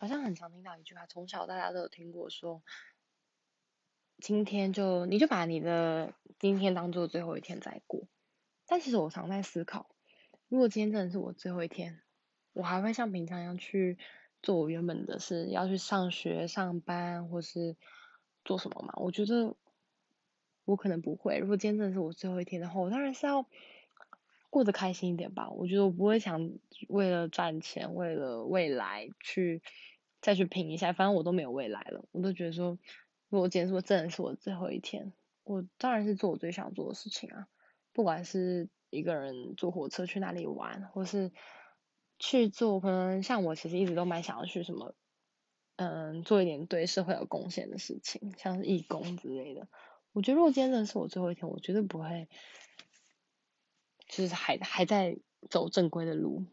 好像很常听到一句话，从小大家都有听过说，今天就你就把你的今天当做最后一天再过。但其实我常在思考，如果今天真的是我最后一天，我还会像平常一样去做我原本的事，要去上学、上班或是做什么吗？我觉得我可能不会。如果今天真的是我最后一天的话，我当然是要过得开心一点吧。我觉得我不会想为了赚钱、为了未来去再去拼一下，反正我都没有未来了。我都觉得说，如果今天说真的是我最后一天，我当然是做我最想做的事情啊。不管是一个人坐火车去哪里玩，或是去做，可能像我其实一直都蛮想要去什么，嗯，做一点对社会有贡献的事情，像是义工之类的。我觉得如果今天真的是我最后一天，我绝对不会，就是还还在走正规的路。